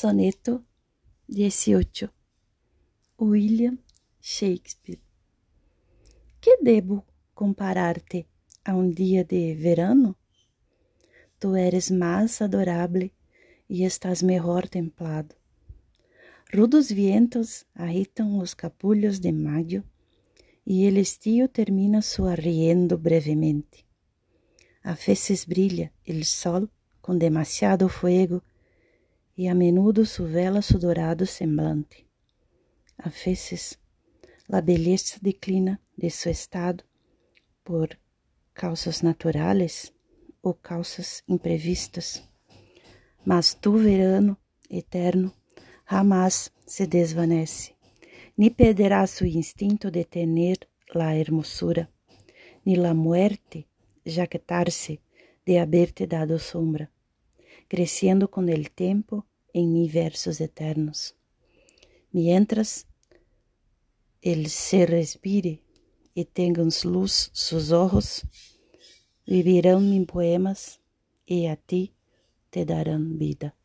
Soneto 18 William Shakespeare Que debo comparar-te a um dia de verano? Tu eres mais adorável e estás melhor templado. Rudos vientos agitam os capulhos de maio e el estío termina sua riendo brevemente. A veces brilha el sol com demasiado fuego e a menudo vela su dorado semblante. A veces, la belleza declina de su estado por causas naturales ou causas imprevistas. Mas tu, verano eterno, jamás se desvanece, ni perderá su instinto de tener la hermosura, ni la muerte jactar-se de haberte dado sombra crescendo com el tempo em mil versos eternos. Mientras el se respire e tenham luz sus ojos, vivirão em poemas e a ti te darão vida.